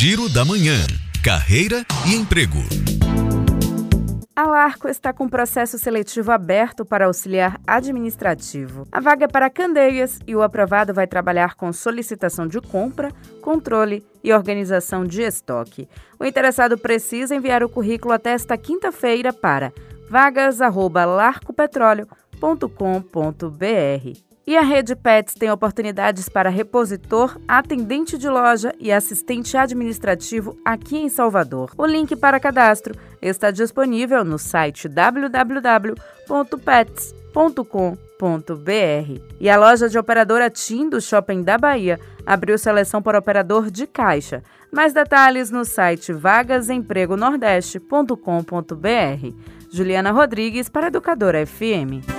Giro da Manhã. Carreira e emprego. A Larco está com processo seletivo aberto para auxiliar administrativo. A vaga é para Candeias e o aprovado vai trabalhar com solicitação de compra, controle e organização de estoque. O interessado precisa enviar o currículo até esta quinta-feira para vagas@larcopetróleo.com.br. E a Rede Pets tem oportunidades para repositor, atendente de loja e assistente administrativo aqui em Salvador. O link para cadastro está disponível no site www.pets.com.br. E a loja de operadora TIM do Shopping da Bahia abriu seleção para operador de caixa. Mais detalhes no site vagasempregonordeste.com.br. Juliana Rodrigues para Educadora FM.